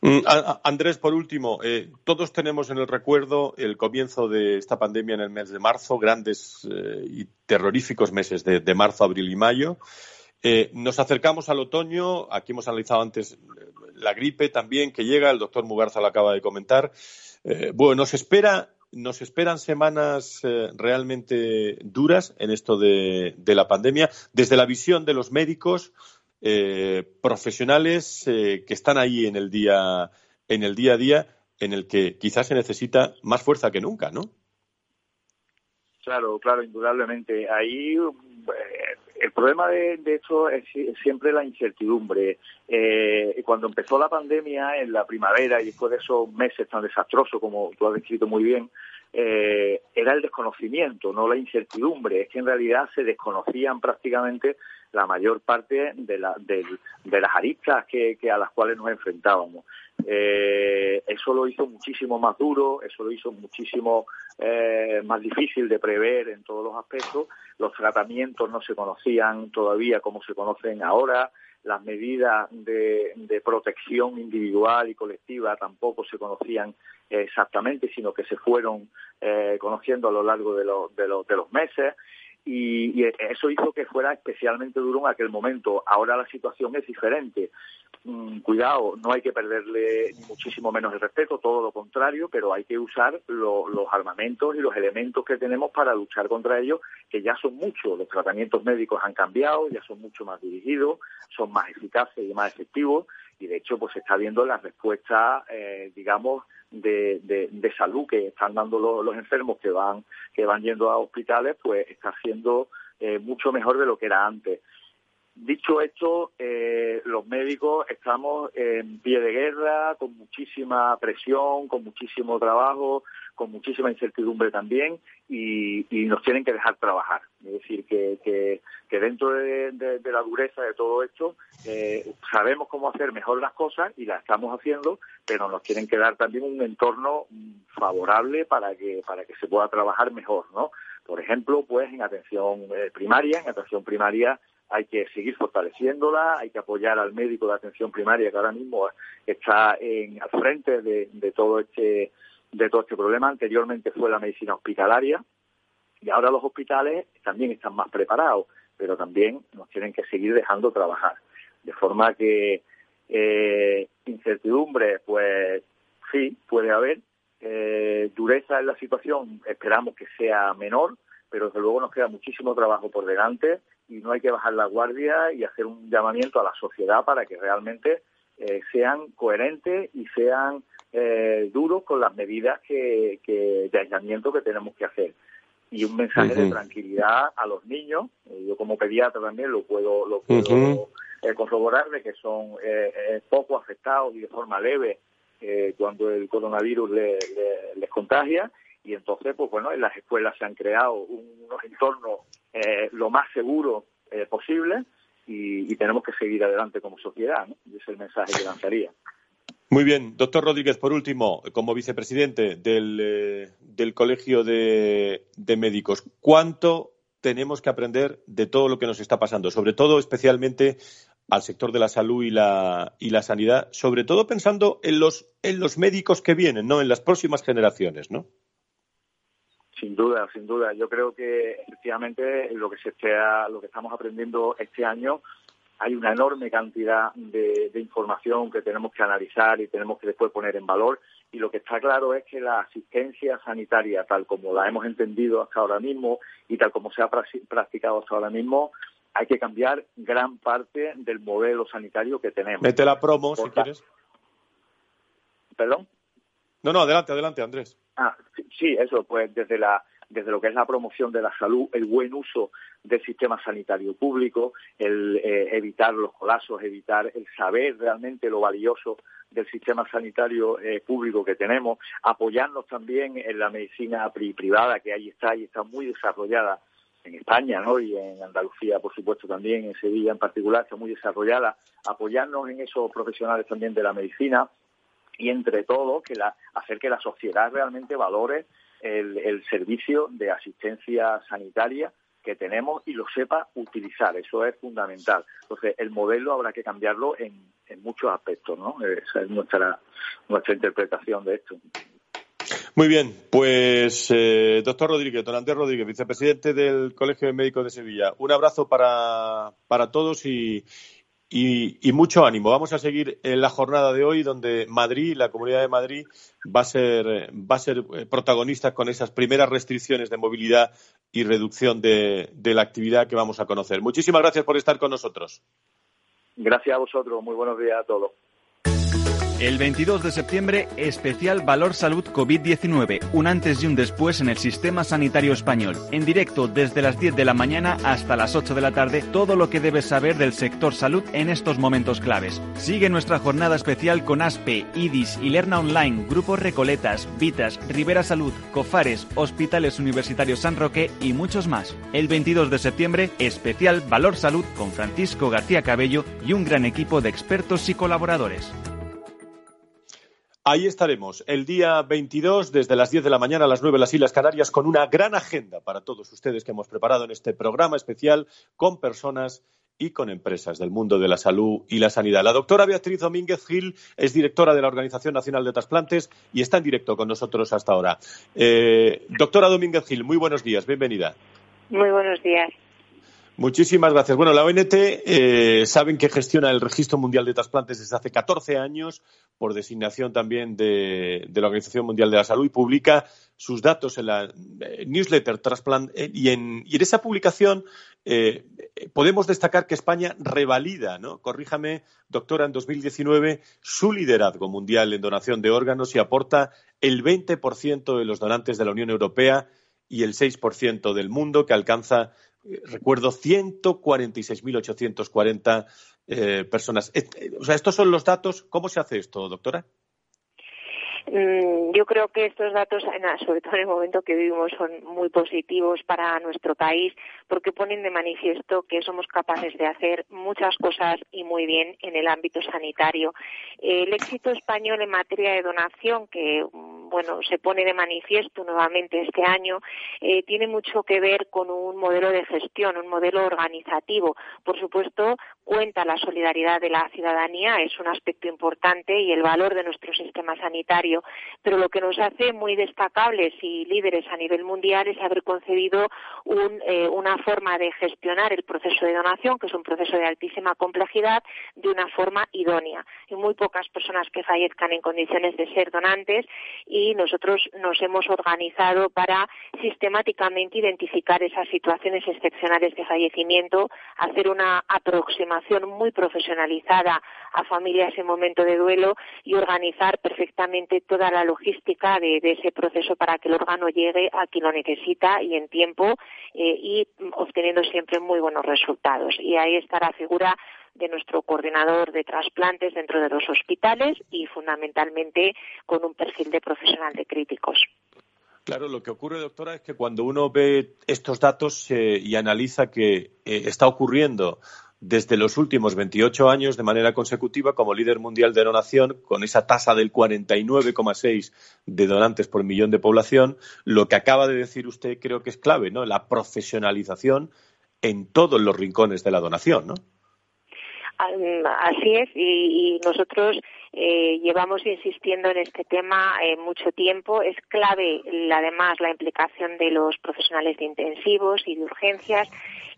Andrés, por último, eh, todos tenemos en el recuerdo el comienzo de esta pandemia en el mes de marzo, grandes eh, y terroríficos meses de, marzo, abril y mayo. Eh, nos acercamos al otoño, aquí hemos analizado antes la gripe también que llega, el doctor Mugarza lo acaba de comentar. bueno, nos espera nos esperan semanas realmente duras en esto de, la pandemia. Desde la visión de los médicos, eh, profesionales eh, que están ahí en el día en el día a día en el que quizás se necesita más fuerza que nunca, ¿no? Claro, claro, indudablemente. Ahí eh, el problema de, de, esto es siempre la incertidumbre. cuando empezó la pandemia en la primavera y después de esos meses tan desastrosos como tú has descrito muy bien, era el desconocimiento, no la incertidumbre. Es que en realidad se desconocían prácticamente la mayor parte de, la, de, las aristas que, a las cuales nos enfrentábamos. Eh, eso lo hizo muchísimo más duro, eso lo hizo muchísimo eh, más difícil de prever en todos los aspectos. Los tratamientos no se conocían todavía como se conocen ahora. Las medidas de, protección individual y colectiva tampoco se conocían exactamente, sino que se fueron eh, conociendo a lo largo de, de, de los meses y, eso hizo que fuera especialmente duro en aquel momento. Ahora la situación es diferente. Mm, cuidado, no hay que perderle muchísimo menos el respeto, todo lo contrario, pero hay que usar los armamentos y los elementos que tenemos para luchar contra ellos, que ya son muchos. Los tratamientos médicos han cambiado, ya son mucho más dirigidos, son más eficaces y más efectivos, y de hecho pues se está viendo la respuesta, eh, digamos, de, de, salud que están dando los, enfermos que van que van yendo a hospitales pues está siendo eh, mucho mejor de lo que era antes dicho esto eh, los médicos estamos en pie de guerra con muchísima presión con muchísimo trabajo con muchísima incertidumbre también y, nos tienen que dejar trabajar. Es decir, que, que, dentro de, la dureza de todo esto eh, sabemos cómo hacer mejor las cosas y las estamos haciendo, pero nos tienen que dar también un entorno favorable para que, para que se pueda trabajar mejor, ¿no? Por ejemplo, pues en atención eh, primaria, en atención primaria hay que seguir fortaleciéndola, hay que apoyar al médico de atención primaria que ahora mismo está en, al frente de, de todo este de todo este problema. Anteriormente fue la medicina hospitalaria y ahora los hospitales también están más preparados, pero también nos tienen que seguir dejando trabajar. De forma que eh, incertidumbre, pues sí, puede haber. Eh, dureza en la situación, esperamos que sea menor, pero desde luego nos queda muchísimo trabajo por delante y no hay que bajar la guardia y hacer un llamamiento a la sociedad para que realmente eh, sean coherentes y sean eh, duros con las medidas que, de aislamiento que tenemos que hacer. Y un mensaje de tranquilidad a los niños, eh, yo como pediatra también lo puedo, lo puedo eh, corroborar de que son eh, poco afectados y de forma leve cuando el coronavirus les contagia y entonces pues bueno en las escuelas se han creado unos entornos lo más seguros posible y, tenemos que seguir adelante como sociedad ¿no? ese es el mensaje que lanzaría muy bien, doctor Rodríguez, por último, como vicepresidente del, eh, Colegio de, Médicos, ¿cuánto tenemos que aprender de todo lo que nos está pasando? Sobre todo, especialmente al sector de la salud y la, y la sanidad, sobre todo pensando en los, en los médicos que vienen, ¿no? En las próximas generaciones, ¿no? Sin duda, sin duda. Yo creo que efectivamente lo que se lo que estamos aprendiendo este año hay una enorme cantidad de, información que tenemos que analizar y tenemos que después poner en valor. Y lo que está claro es que la asistencia sanitaria, tal como la hemos entendido hasta ahora mismo y tal como se ha practicado hasta ahora mismo, hay que cambiar gran parte del modelo sanitario que tenemos. Mete la promo, si quieres. ¿Perdón? No, no, adelante, adelante, Andrés. Ah, sí, eso, pues desde la desde lo que es la promoción de la salud, el buen uso del sistema sanitario público, el eh, evitar los colapsos, evitar el saber realmente lo valioso del sistema sanitario eh, público que tenemos, apoyarnos también en la medicina privada que ahí está y está muy desarrollada en España ¿no? y en Andalucía, por supuesto, también, en Sevilla en particular, está muy desarrollada, apoyarnos en esos profesionales también de la medicina y entre todo que la, hacer que la sociedad realmente valore el, servicio de asistencia sanitaria que tenemos y lo sepa utilizar. Eso es fundamental. Entonces, el modelo habrá que cambiarlo en, muchos aspectos, ¿no? Esa es nuestra, nuestra interpretación de esto. Muy bien, pues eh, doctor Rodríguez, don Andrés Rodríguez, vicepresidente del Colegio de Médicos de Sevilla, un abrazo para, para todos y, y, mucho ánimo. Vamos a seguir en la jornada de hoy donde Madrid, la Comunidad de Madrid, va a ser, va a ser eh, protagonista con esas primeras restricciones de movilidad y reducción de, de la actividad que vamos a conocer. Muchísimas gracias por estar con nosotros. Gracias a vosotros. Muy buenos días a todos. El 22 de septiembre, especial Valor Salud COVID-19, un antes y un después en el sistema sanitario español. En directo desde las 10 de la mañana hasta las 8 de la tarde, todo lo que debes saber del sector salud en estos momentos claves. Sigue nuestra jornada especial con ASPE, IDIS, Lerna Online, Grupos Recoletas, Vitas, Rivera Salud, Cofares, Hospitales Universitarios San Roque y muchos más. El 22 de septiembre, especial Valor Salud con Francisco García Cabello y un gran equipo de expertos y colaboradores. Ahí estaremos el día 22 desde las 10 de la mañana a las 9 de las Islas Canarias con una gran agenda para todos ustedes que hemos preparado en este programa especial con personas y con empresas del mundo de la salud y la sanidad. La doctora Beatriz Domínguez Gil es directora de la Organización Nacional de Trasplantes y está en directo con nosotros hasta ahora. Eh, doctora Domínguez Gil, muy buenos días, bienvenida. Muy buenos días. Muchísimas gracias. Bueno, la ONT eh, saben que gestiona el Registro Mundial de Trasplantes desde hace 14 años, por designación también de, la Organización Mundial de la Salud, y publica sus datos en la eh, newsletter Transplant. Eh, y, en, esa publicación podemos destacar que España revalida, ¿no? Corríjame, doctora, en 2019 su liderazgo mundial en donación de órganos y aporta el 20% de los donantes de la Unión Europea y el 6% del mundo, que alcanza recuerdo, 146.840 eh, personas. Eh, o sea, estos son los datos. ¿Cómo se hace esto, doctora? Mm, yo creo que estos datos, sobre todo en el momento que vivimos, son muy positivos para nuestro país porque ponen de manifiesto que somos capaces de hacer muchas cosas y muy bien en el ámbito sanitario. El éxito español en materia de donación, que mm, bueno se pone de manifiesto nuevamente este año, eh, tiene mucho que ver con un modelo de gestión, un modelo organizativo. Por supuesto, cuenta la solidaridad de la ciudadanía, es un aspecto importante y el valor de nuestro sistema sanitario pero lo que nos hace muy destacables y líderes a nivel mundial es haber concebido eh, una forma de gestionar el proceso de donación, que es un proceso de altísima complejidad, de una forma idónea. Hay muy pocas personas que fallezcan en condiciones de ser donantes y nosotros nos hemos organizado para sistemáticamente identificar esas situaciones excepcionales de fallecimiento, hacer una aproximación muy profesionalizada a familias en momento de duelo y organizar perfectamente toda la logística de, ese proceso para que el órgano llegue a quien lo necesita y en tiempo eh, y obteniendo siempre muy buenos resultados. Y ahí está la figura de nuestro coordinador de trasplantes dentro de los hospitales y fundamentalmente con un perfil de profesional de críticos. Claro, lo que ocurre, doctora, es que cuando uno ve estos datos eh, y analiza que eh, está ocurriendo desde los últimos 28 años de manera consecutiva como líder mundial de donación, con esa tasa del 49,6 de donantes por millón de población. Lo que acaba de decir usted creo que es clave, ¿no? La profesionalización en todos los rincones de la donación, ¿no? Así es, y, nosotros eh, llevamos insistiendo en este tema eh, mucho tiempo. Es clave, además, la implicación de los profesionales de intensivos y de urgencias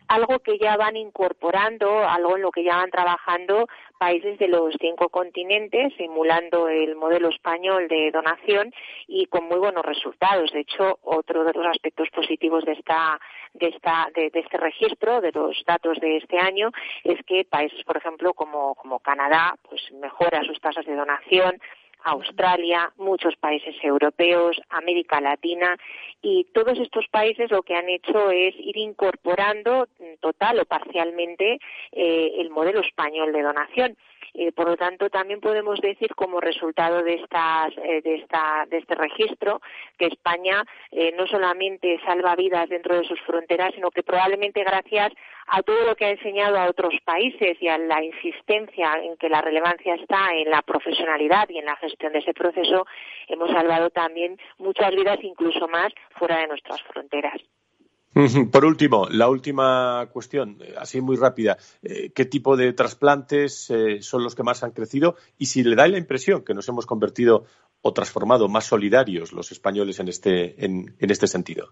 algo que ya van incorporando, algo en lo que ya van trabajando países de los cinco continentes, simulando el modelo español de donación y con muy buenos resultados. De hecho, otro de los aspectos positivos de esta de esta de, este registro de los datos de este año es que países, por ejemplo, como como Canadá, pues mejora sus tasas de donación Australia, muchos países europeos, América Latina y todos estos países lo que han hecho es ir incorporando total o parcialmente eh, el modelo español de donación. Eh, por lo tanto, también podemos decir como resultado de, estas, eh, este registro que España eh, no solamente salva vidas dentro de sus fronteras, sino que probablemente gracias a todo lo que ha enseñado a otros países y a la insistencia en que la relevancia está en la profesionalidad y en la gestión de ese proceso, hemos salvado también muchas vidas, incluso más, fuera de nuestras fronteras. Por último, la última cuestión, eh, así muy rápida. Eh, ¿Qué tipo de trasplantes eh, son los que más han crecido? Y si le da la impresión que nos hemos convertido o transformado más solidarios los españoles en este, en, este sentido.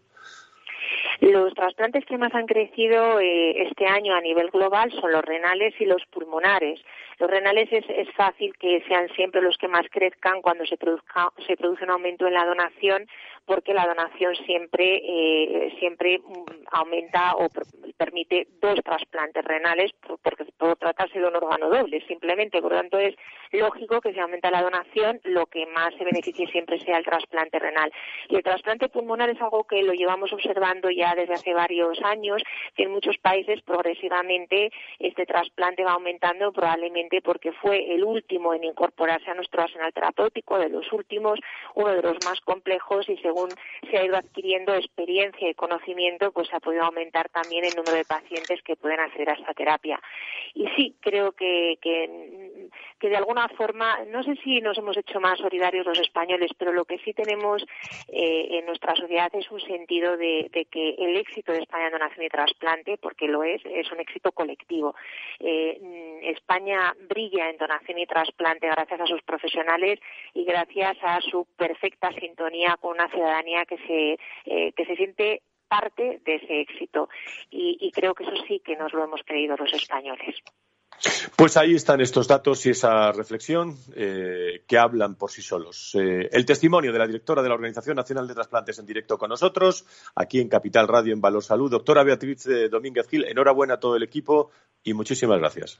Los trasplantes que más han crecido este año a nivel global son los renales y los pulmonares. Los renales es, fácil que sean siempre los que más crezcan cuando se, produzca, se produce un aumento en la donación porque la donación siempre, eh, siempre mm, aumenta o permite dos trasplantes renales porque puede tratarse de un órgano doble simplemente. Por lo tanto, es lógico que si aumenta la donación, lo que más se beneficie siempre sea el trasplante renal. Y el trasplante pulmonar es algo que lo llevamos observando ya desde hace varios años, que en muchos países progresivamente este trasplante va aumentando, probablemente porque fue el último en incorporarse a nuestro arsenal terapéutico, de los últimos, uno de los más complejos y según se ha ido adquiriendo experiencia y conocimiento, pues ha podido aumentar también el número de pacientes que pueden acceder a esta terapia. Y sí, creo que, que, de alguna forma, no sé si nos hemos hecho más solidarios los españoles, pero lo que sí tenemos eh, en nuestra sociedad es un sentido de, que el éxito de España en donación y trasplante, porque lo es, es un éxito colectivo. Eh, España brilla en donación y trasplante gracias a sus profesionales y gracias a su perfecta sintonía con una ciudad ciudadanía que se, eh, que se siente parte de ese éxito. Y, creo que eso sí que nos lo hemos creído los españoles. Pues ahí están estos datos y esa reflexión eh, que hablan por sí solos. Eh, el testimonio de la directora de la Organización Nacional de Trasplantes en directo con nosotros, aquí en Capital Radio en Valor Salud. Doctora Beatriz Domínguez Gil, enhorabuena a todo el equipo y muchísimas gracias.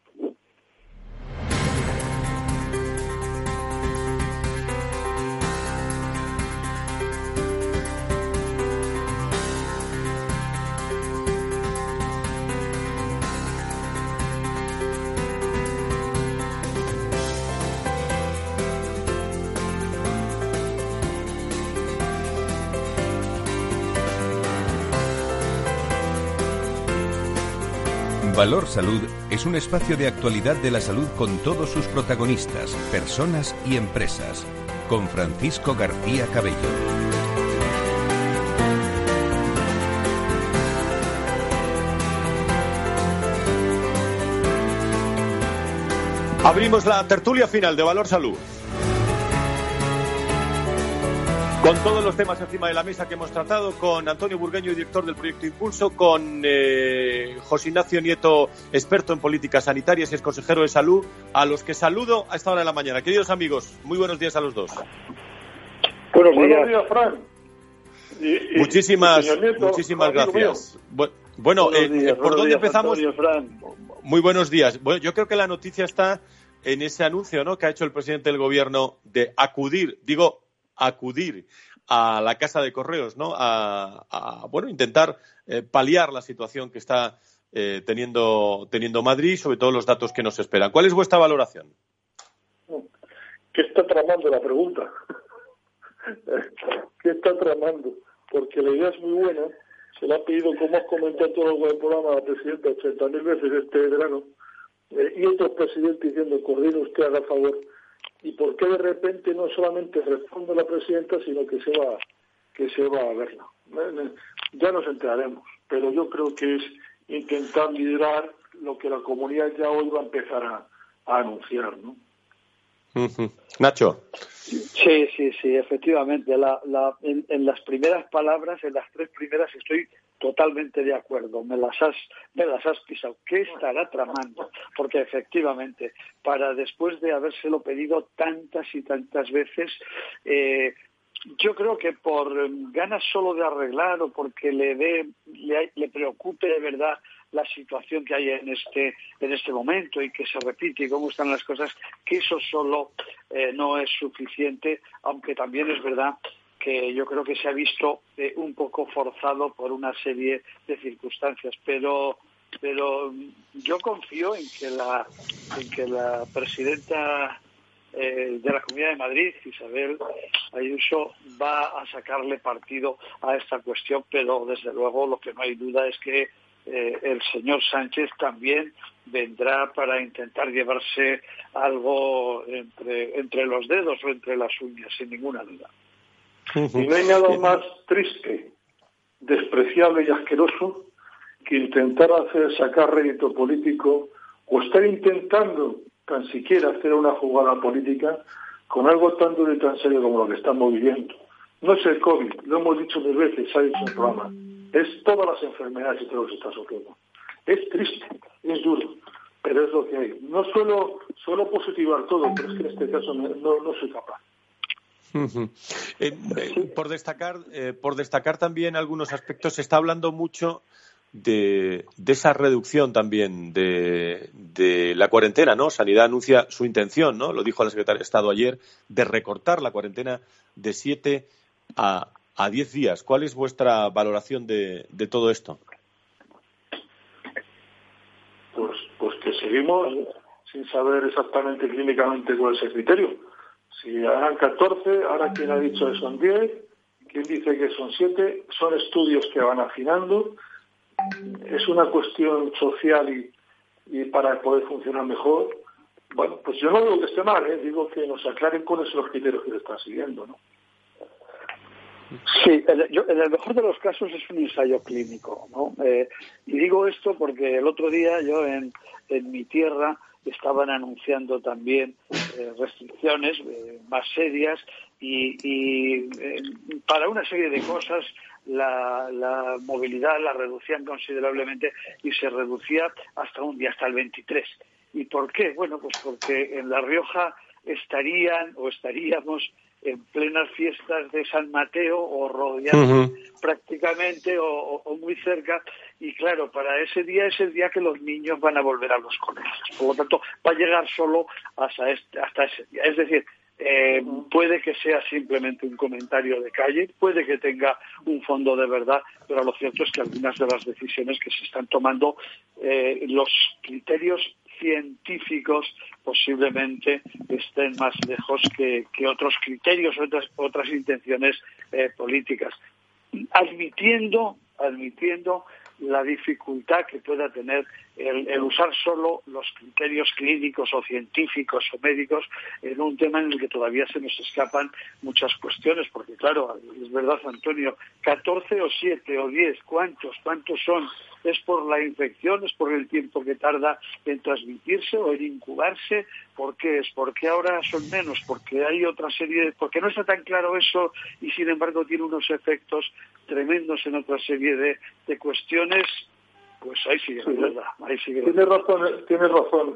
Valor Salud es un espacio de actualidad de la salud con todos sus protagonistas, personas y empresas. Con Francisco García Cabello. Abrimos la tertulia final de Valor Salud. Con todos los temas encima de la mesa que hemos tratado, con Antonio Burgueño, director del proyecto Impulso, con eh, José Ignacio Nieto, experto en políticas sanitarias y es consejero de salud, a los que saludo a esta hora de la mañana. Queridos amigos, muy buenos días a los dos. Buenos días, Fran. muchísimas, muchísimas gracias. Bueno, eh, ¿por dónde empezamos? Muy buenos días. Bueno, yo creo que la noticia está en ese anuncio ¿no? que ha hecho el presidente del gobierno de acudir, digo, acudir a la casa de correos, ¿no? A, bueno, intentar eh, paliar la situación que está eh, teniendo, teniendo Madrid, sobre todo los datos que nos esperan. ¿Cuál es vuestra valoración? ¿Qué está tramando la pregunta? ¿Qué está tramando? Porque la idea es muy buena. Se la ha pedido, como has comentado todo el programa, la presidenta 80.000 veces este verano. Eh, y otros presidentes diciendo, coordine usted, haga favor y por qué de repente no solamente responde la presidenta, sino que se va, que se va a verla. Ya nos enteraremos, pero yo creo que es intentar liderar lo que la comunidad ya hoy va a empezar a, anunciar, ¿no? Nacho. Sí, sí, sí, efectivamente. La, la, en, las primeras palabras, en las tres primeras, estoy totalmente de acuerdo. Me las has, me las has pisado. ¿Qué estará tramando? Porque efectivamente, para después de habérselo pedido tantas y tantas veces, eh, yo creo que por ganas solo de arreglar o porque le dé, le, preocupe de verdad la situación que hay en este en este momento y que se repite y cómo están las cosas, que eso solo eh, no es suficiente, aunque también es verdad que yo creo que se ha visto eh, un poco forzado por una serie de circunstancias, pero pero yo confío en que la en que la presidenta eh, de la Comunidad de Madrid, Isabel Ayuso, va a sacarle partido a esta cuestión, pero desde luego lo que no hay duda es que eh, el señor Sánchez también vendrá para intentar llevarse algo entre, entre los dedos o entre las uñas, sin ninguna duda. Y no hay nada más triste, despreciable y asqueroso que intentar hacer sacar rédito político o estar intentando tan siquiera hacer una jugada política con algo tan duro y tan serio como lo que estamos viviendo. No es el COVID, lo hemos dicho mil veces, ha dicho el programa, es todas las enfermedades y todo lo que se está sufriendo. Es triste, es duro, pero es lo que hay. No suelo, suelo positivar todo, pero es que en este caso no, no soy capaz. Eh, eh, por destacar, eh, por destacar también algunos aspectos, se está hablando mucho de, esa reducción también de, la cuarentena, ¿no? Sanidad anuncia su intención, ¿no? Lo dijo la secretaria de Estado ayer, de recortar la cuarentena de siete a, a diez días. ¿Cuál es vuestra valoración de, todo esto? Pues, pues que seguimos sin saber exactamente clínicamente cuál es el criterio. Si eran 14, ahora quien ha dicho que son 10, quien dice que son 7, son estudios que van afinando es una cuestión social y, y para poder funcionar mejor, bueno, pues yo no digo que esté mal, ¿eh? digo que nos aclaren cuáles son los criterios que se están siguiendo, ¿no? Sí, en el mejor de los casos es un ensayo clínico, ¿no? Eh, y digo esto porque el otro día yo en, en mi tierra estaban anunciando también eh, restricciones eh, más serias y, y para una serie de cosas la, movilidad la reducían considerablemente y se reducía hasta un día, hasta el 23. ¿Y por qué? Bueno, pues porque en La Rioja estarían o estaríamos en plenas fiestas de San Mateo o rodeados prácticamente o, muy cerca y claro, para ese día es el día que los niños van a volver a los colegios. Por lo tanto, va a llegar solo hasta, este, hasta ese día. Es decir, eh, puede que sea simplemente un comentario de calle, puede que tenga un fondo de verdad, pero lo cierto es que algunas de las decisiones que se están tomando, eh, los criterios científicos posiblemente estén más lejos que, otros criterios, otras, otras intenciones eh, políticas. Admitiendo, admitiendo la dificultad que pueda tener el, usar solo los criterios clínicos o científicos o médicos en un tema en el que todavía se nos escapan muchas cuestiones, porque claro, es verdad, Antonio, 14 o 7 o 10, ¿cuántos? ¿Cuántos son? ¿Es por la infección? ¿Es por el tiempo que tarda en transmitirse o en incubarse? ¿Por qué es? ¿Por qué ahora son menos? Porque hay otra serie de... Porque no está tan claro eso y sin embargo tiene unos efectos tremendos en otra serie de, de cuestiones pues ahí sigue, verdad, ahí sigue. Tiene razón, tiene razón.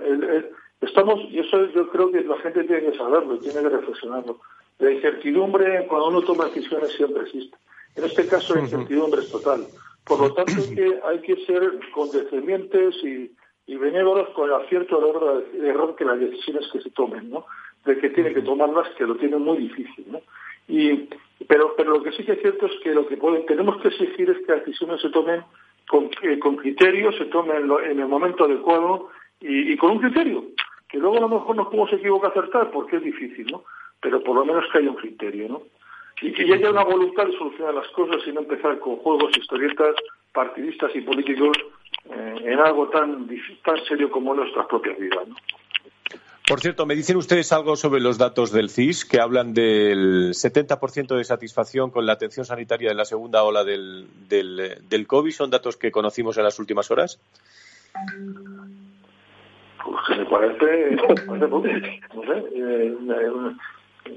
estamos, y eso yo creo que la gente tiene que saberlo, tiene que reflexionarlo. La incertidumbre cuando uno toma decisiones siempre existe. En este caso la incertidumbre es total. Por lo tanto hay que, hay que ser condescendientes y, y benévolos con el acierto error, error que las decisiones que se tomen, ¿no? De que tiene que tomarlas, que lo tiene muy difícil, ¿no? Y, pero, pero lo que sí que es cierto es que lo que tenemos que exigir es que las decisiones se tomen con, eh, con criterio, se tome en, el momento adecuado y, con un criterio, que luego a lo mejor nos podemos equivocar acertar porque es difícil, ¿no? Pero por lo menos que haya un criterio, ¿no? Y que haya una voluntad de solucionar las cosas y no empezar con juegos, historietas, partidistas y políticos eh, en algo tan, tan serio como nuestras propias vidas, ¿no? Por cierto, ¿me dicen ustedes algo sobre los datos del CIS que hablan del 70% de satisfacción con la atención sanitaria de la segunda ola del, del, COVID? ¿Son datos que conocimos en las últimas horas? Pues me parece, eh,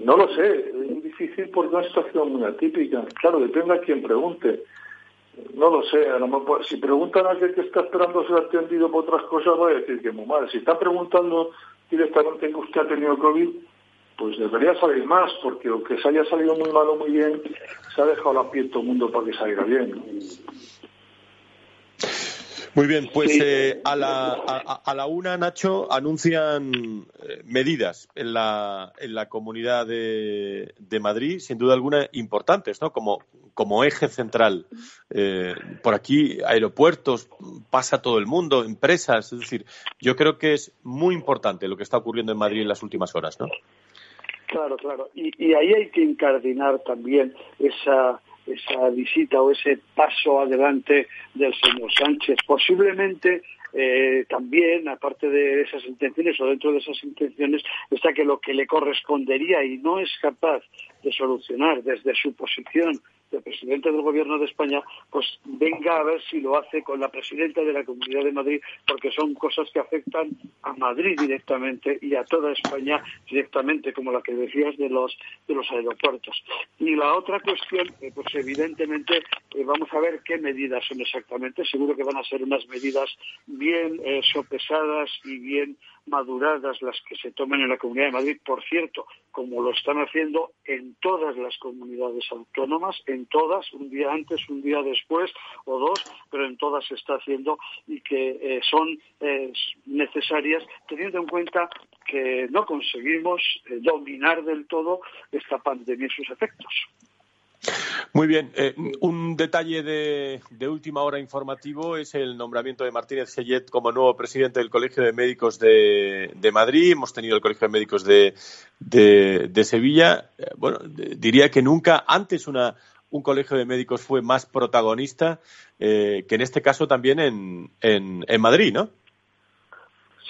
no lo sé, es difícil porque una situación muy atípica. Claro, depende a quien pregunte. No lo sé, a lo mejor, si preguntan a aquel que está esperando ser atendido por otras cosas, va a decir que muy mal. Si está preguntando directamente que usted ha tenido COVID, pues debería salir más, porque aunque se haya salido muy mal o muy bien, se ha dejado la piel todo el mundo para que salga bien. Muy bien, pues eh, a, la, a, la una, Nacho, anuncian eh, medidas en la, en la comunidad de, de, Madrid, sin duda alguna importantes, ¿no? Como, como eje central. Eh, por aquí, aeropuertos, pasa todo el mundo, empresas, es decir, yo creo que es muy importante lo que está ocurriendo en Madrid en las últimas horas, ¿no? Claro, claro. Y, y ahí hay que encardinar también esa esa visita o ese paso adelante del señor Sánchez. Posiblemente eh, también, aparte de esas intenciones o dentro de esas intenciones, está que lo que le correspondería y no es capaz de solucionar desde su posición del presidente del Gobierno de España, pues venga a ver si lo hace con la presidenta de la Comunidad de Madrid, porque son cosas que afectan a Madrid directamente y a toda España directamente, como la que decías de los de los aeropuertos. Y la otra cuestión, eh, pues evidentemente eh, vamos a ver qué medidas son exactamente. Seguro que van a ser unas medidas bien eh, sopesadas y bien maduradas las que se tomen en la Comunidad de Madrid, por cierto, como lo están haciendo en todas las comunidades autónomas, en todas, un día antes, un día después o dos, pero en todas se está haciendo y que eh, son eh, necesarias teniendo en cuenta que no conseguimos eh, dominar del todo esta pandemia y sus efectos. Muy bien. Eh, un detalle de, última hora informativo es el nombramiento de Martínez Sellet como nuevo presidente del Colegio de Médicos de, Madrid. Hemos tenido el Colegio de Médicos de, Sevilla. Eh, bueno, diría que nunca antes un colegio de médicos fue más protagonista eh, que en este caso también en, en Madrid, ¿no?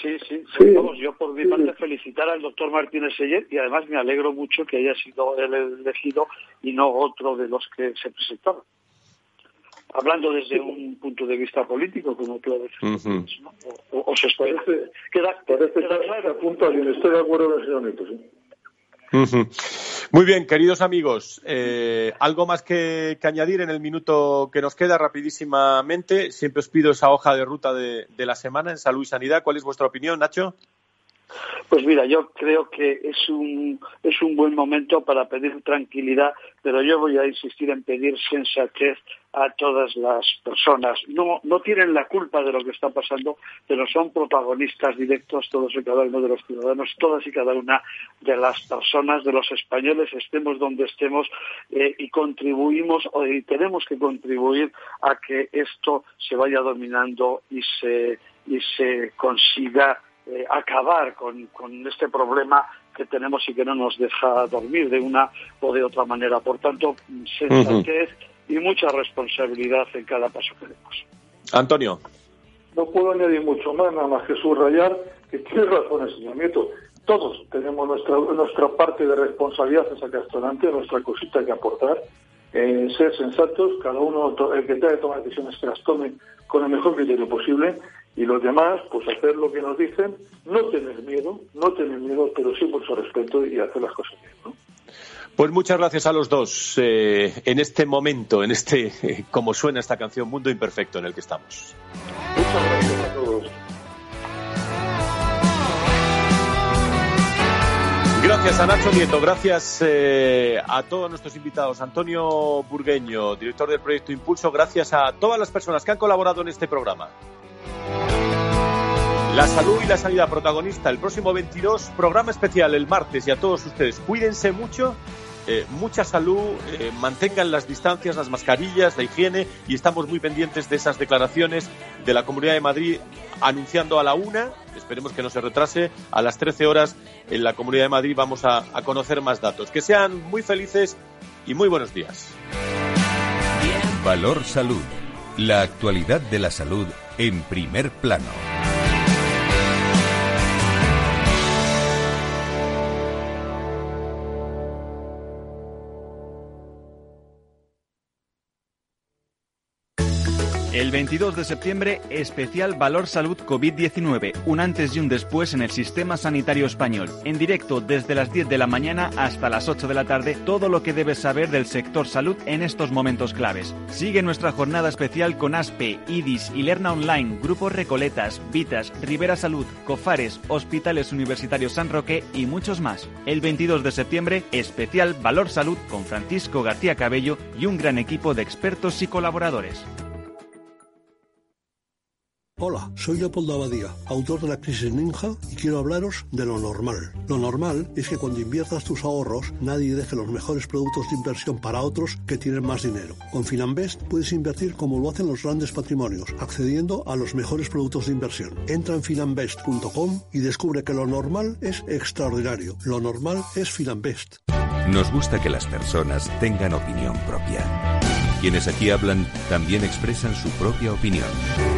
Sí, sí, sí. Vamos, yo por mi parte felicitar al doctor Martínez Sellet y además me alegro mucho que haya sido él elegido y no otro de los que se presentaron. Hablando desde un punto de vista político, como tú a veces ¿no? o, se espera. Parece, queda, parece queda claro. Estoy de acuerdo con el señor Nieto, sí. Muy bien, queridos amigos, eh, algo más que, añadir en el minuto que nos queda rapidísimamente. Siempre os pido esa hoja de ruta de, de la semana en salud y sanidad. ¿Cuál es vuestra opinión, Nacho? Pues mira, yo creo que es un, es un buen momento para pedir tranquilidad, pero yo voy a insistir en pedir sensatez a todas las personas. No, no tienen la culpa de lo que está pasando, pero son protagonistas directos todos y cada uno de los ciudadanos, todas y cada una de las personas, de los españoles, estemos donde estemos, eh, y contribuimos y tenemos que contribuir a que esto se vaya dominando y se, y se consiga eh, acabar con, este problema que tenemos y que no nos deja dormir de una o de otra manera. Por tanto, sensatez y mucha responsabilidad en cada paso que demos. Antonio. No puedo añadir mucho más, nada más que subrayar que tiene razón el señor Nieto. Todos tenemos nuestra, nuestra parte de responsabilidad en sacar adelante, nuestra cosita que aportar, eh, ser sensatos, cada uno, el que tenga que tomar decisiones que las tome con el mejor criterio posible y los demás, pues hacer lo que nos dicen, no tener miedo, no tener miedo, pero sí mucho respeto y hacer las cosas bien, ¿no? Pues muchas gracias a los dos eh, en este momento, en este, como suena esta canción, Mundo Imperfecto en el que estamos. Muchas gracias a todos. Gracias a Nacho Nieto, gracias eh, a todos nuestros invitados. Antonio Burgueño, director del proyecto Impulso, gracias a todas las personas que han colaborado en este programa. La salud y la sanidad protagonista el próximo 22, programa especial el martes y a todos ustedes. Cuídense mucho, eh, mucha salud, eh, mantengan las distancias, las mascarillas, la higiene y estamos muy pendientes de esas declaraciones de la Comunidad de Madrid anunciando a la una, esperemos que no se retrase, a las 13 horas en la Comunidad de Madrid vamos a, a conocer más datos. Que sean muy felices y muy buenos días. Valor Salud. La actualidad de la salud en primer plano. El 22 de septiembre, especial Valor Salud COVID-19, un antes y un después en el sistema sanitario español. En directo desde las 10 de la mañana hasta las 8 de la tarde, todo lo que debes saber del sector salud en estos momentos claves. Sigue nuestra jornada especial con ASPE, IDIS, Lerna Online, Grupos Recoletas, Vitas, Rivera Salud, Cofares, Hospitales Universitarios San Roque y muchos más. El 22 de septiembre, especial Valor Salud con Francisco García Cabello y un gran equipo de expertos y colaboradores. Hola, soy Leopoldo Abadía, autor de La Crisis Ninja, y quiero hablaros de lo normal. Lo normal es que cuando inviertas tus ahorros, nadie deje los mejores productos de inversión para otros que tienen más dinero. Con Finanbest puedes invertir como lo hacen los grandes patrimonios, accediendo a los mejores productos de inversión. Entra en finanbest.com y descubre que lo normal es extraordinario. Lo normal es Finanbest. Nos gusta que las personas tengan opinión propia. Quienes aquí hablan también expresan su propia opinión